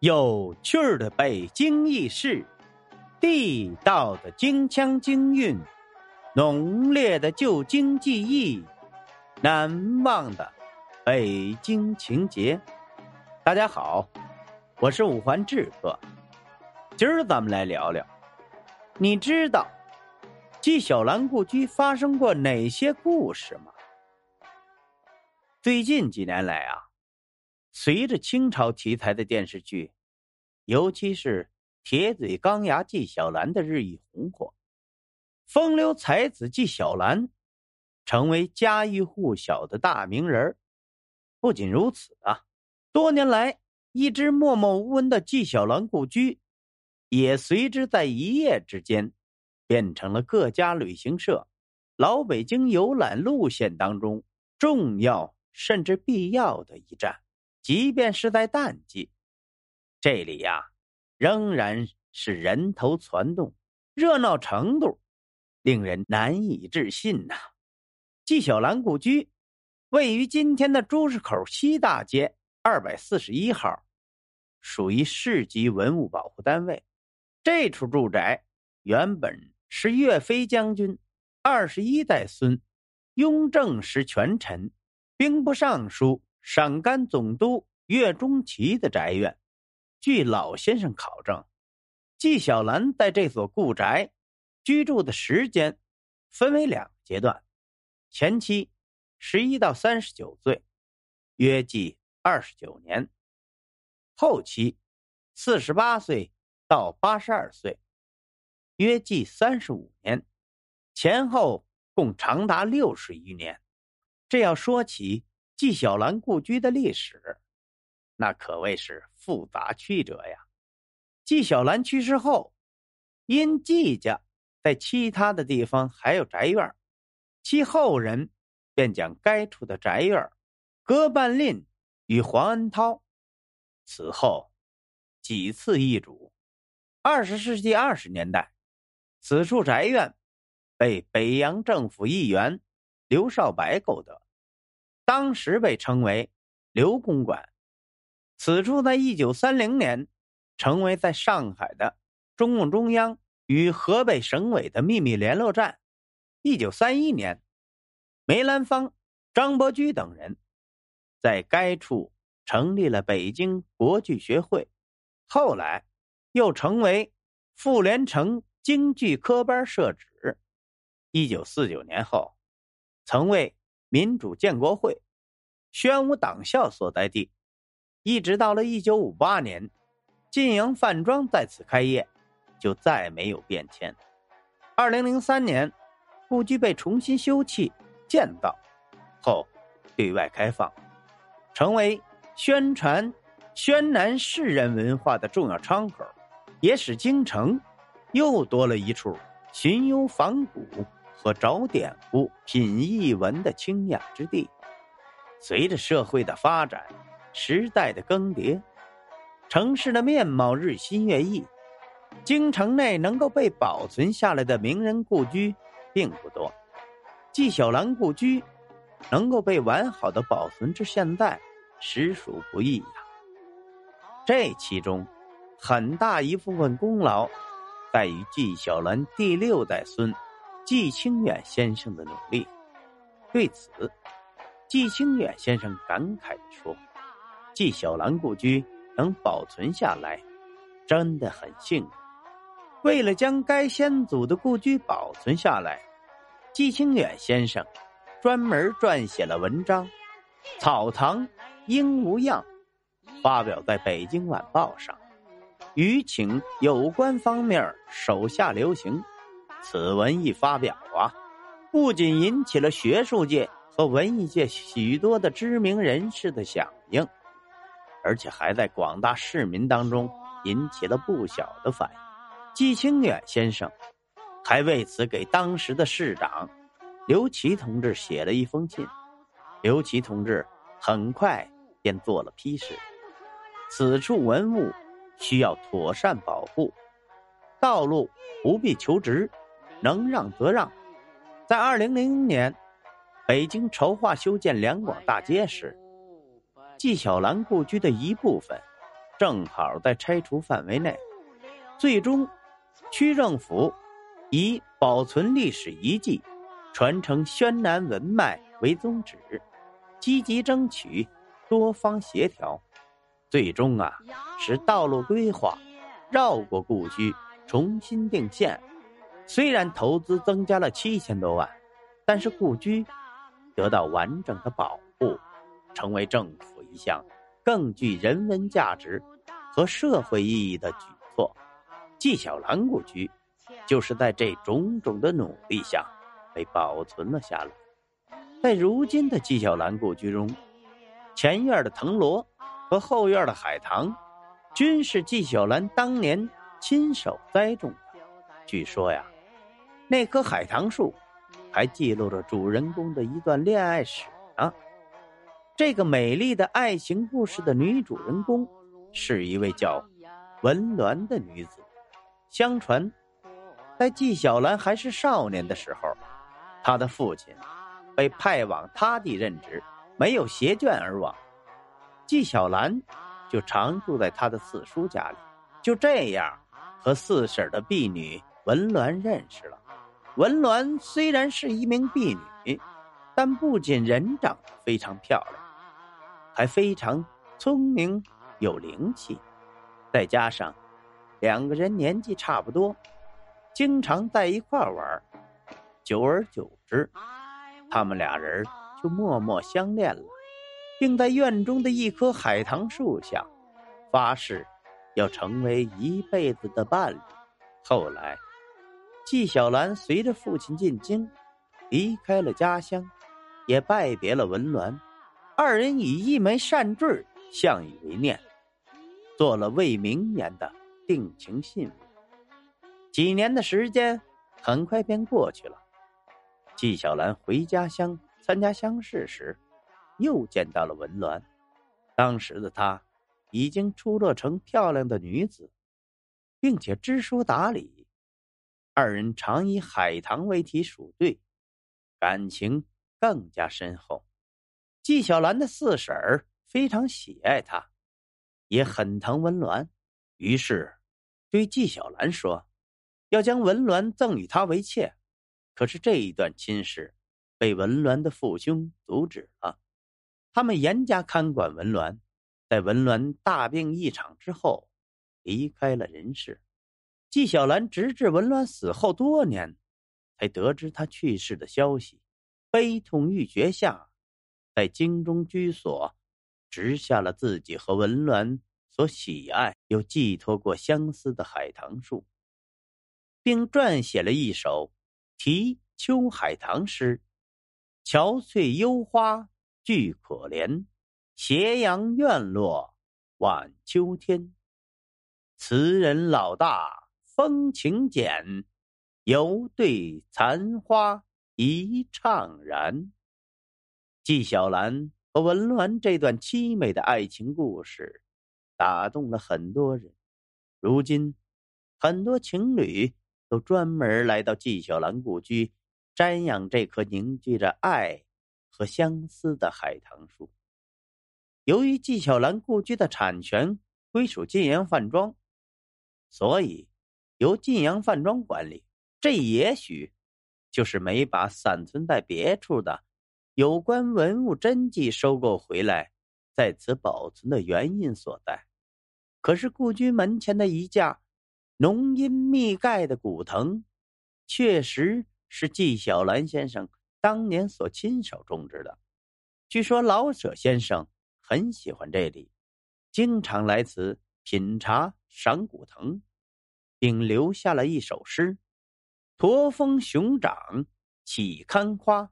有趣的北京轶事，地道的京腔京韵，浓烈的旧京记忆，难忘的北京情节。大家好，我是五环志哥，今儿咱们来聊聊，你知道纪晓岚故居发生过哪些故事吗？最近几年来啊。随着清朝题材的电视剧，尤其是铁嘴钢牙纪晓岚的日益红火，风流才子纪晓岚成为家喻户晓的大名人不仅如此啊，多年来一直默默无闻的纪晓岚故居，也随之在一夜之间变成了各家旅行社老北京游览路线当中重要甚至必要的一站。即便是在淡季，这里呀仍然是人头攒动，热闹程度令人难以置信呐。纪晓岚故居位于今天的朱市口西大街二百四十一号，属于市级文物保护单位。这处住宅原本是岳飞将军二十一代孙雍正时权臣、兵部尚书。陕甘总督岳钟琪的宅院，据老先生考证，纪晓岚在这所故宅居住的时间分为两个阶段：前期十一到三十九岁，约计二十九年；后期四十八岁到八十二岁，约计三十五年，前后共长达六十余年。这要说起。纪晓岚故居的历史，那可谓是复杂曲折呀。纪晓岚去世后，因纪家在其他的地方还有宅院，其后人便将该处的宅院割半令与黄恩涛。此后几次易主。二十世纪二十年代，此处宅院被北洋政府议员刘少白购得。当时被称为刘公馆，此处在一九三零年成为在上海的中共中央与河北省委的秘密联络站。一九三一年，梅兰芳、张伯驹等人在该处成立了北京国剧学会，后来又成为傅连城京剧科班设址。一九四九年后，曾为。民主建国会、宣武党校所在地，一直到了一九五八年，晋阳饭庄在此开业，就再没有变迁。二零零三年，故居被重新修葺建造后，对外开放，成为宣传宣南士人文化的重要窗口，也使京城又多了一处寻幽访古。和找典故、品译文的清雅之地。随着社会的发展，时代的更迭，城市的面貌日新月异，京城内能够被保存下来的名人故居并不多。纪晓岚故居能够被完好的保存至现在，实属不易呀。这其中，很大一部分功劳在于纪晓岚第六代孙。季清远先生的努力，对此，季清远先生感慨地说：“纪晓岚故居能保存下来，真的很幸运。为了将该先祖的故居保存下来，季清远先生专门撰写了文章《草堂应无恙》，发表在北京晚报上，余请有关方面手下留情。”此文一发表啊，不仅引起了学术界和文艺界许多的知名人士的响应，而且还在广大市民当中引起了不小的反应。季清远先生还为此给当时的市长刘奇同志写了一封信，刘奇同志很快便做了批示：此处文物需要妥善保护，道路不必求直。能让则让，在二零零零年，北京筹划修建两广大街时，纪晓岚故居的一部分正好在拆除范围内。最终，区政府以保存历史遗迹、传承宣南文脉为宗旨，积极争取多方协调，最终啊，使道路规划绕过故居，重新定线。虽然投资增加了七千多万，但是故居得到完整的保护，成为政府一项更具人文价值和社会意义的举措。纪晓岚故居就是在这种种的努力下被保存了下来。在如今的纪晓岚故居中，前院的藤萝和后院的海棠，均是纪晓岚当年亲手栽种的。据说呀。那棵海棠树，还记录着主人公的一段恋爱史呢。这个美丽的爱情故事的女主人公，是一位叫文鸾的女子。相传，在纪晓岚还是少年的时候，他的父亲被派往他地任职，没有携眷而往，纪晓岚就常住在他的四叔家里。就这样，和四婶的婢女文鸾认识了。文鸾虽然是一名婢女，但不仅人长得非常漂亮，还非常聪明有灵气。再加上两个人年纪差不多，经常在一块玩，久而久之，他们俩人就默默相恋了，并在院中的一棵海棠树下发誓要成为一辈子的伴侣。后来。纪晓岚随着父亲进京，离开了家乡，也拜别了文鸾。二人以一枚扇坠相依为念，做了未明年的定情信物。几年的时间很快便过去了。纪晓岚回家乡参加乡试时，又见到了文鸾。当时的她已经出落成漂亮的女子，并且知书达理。二人常以海棠为题数对，感情更加深厚。纪晓岚的四婶儿非常喜爱他，也很疼文鸾，于是对纪晓岚说：“要将文鸾赠与他为妾。”可是这一段亲事被文鸾的父兄阻止了。他们严加看管文鸾，在文鸾大病一场之后，离开了人世。纪晓岚直至文鸾死后多年，才得知他去世的消息，悲痛欲绝下，在京中居所，植下了自己和文鸾所喜爱又寄托过相思的海棠树，并撰写了一首《题秋海棠》诗：“憔悴幽花俱可怜，斜阳院落晚秋天。词人老大。”风情简，犹对残花一怅然。纪晓岚和文鸾这段凄美的爱情故事，打动了很多人。如今，很多情侣都专门来到纪晓岚故居，瞻仰这棵凝聚着爱和相思的海棠树。由于纪晓岚故居的产权归属晋阳饭庄，所以。由晋阳饭庄管理，这也许就是没把散存在别处的有关文物真迹收购回来，在此保存的原因所在。可是故居门前的一架浓荫密盖的古藤，确实是纪晓岚先生当年所亲手种植的。据说老舍先生很喜欢这里，经常来此品茶赏古藤。并留下了一首诗：“驼峰熊掌岂堪夸，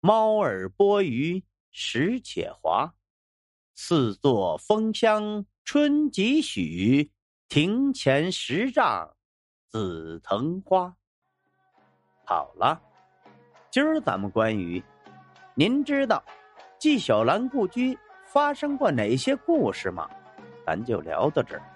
猫耳剥鱼食且滑。四座风香春几许，庭前十丈紫藤花。”好了，今儿咱们关于您知道纪晓岚故居发生过哪些故事吗？咱就聊到这儿。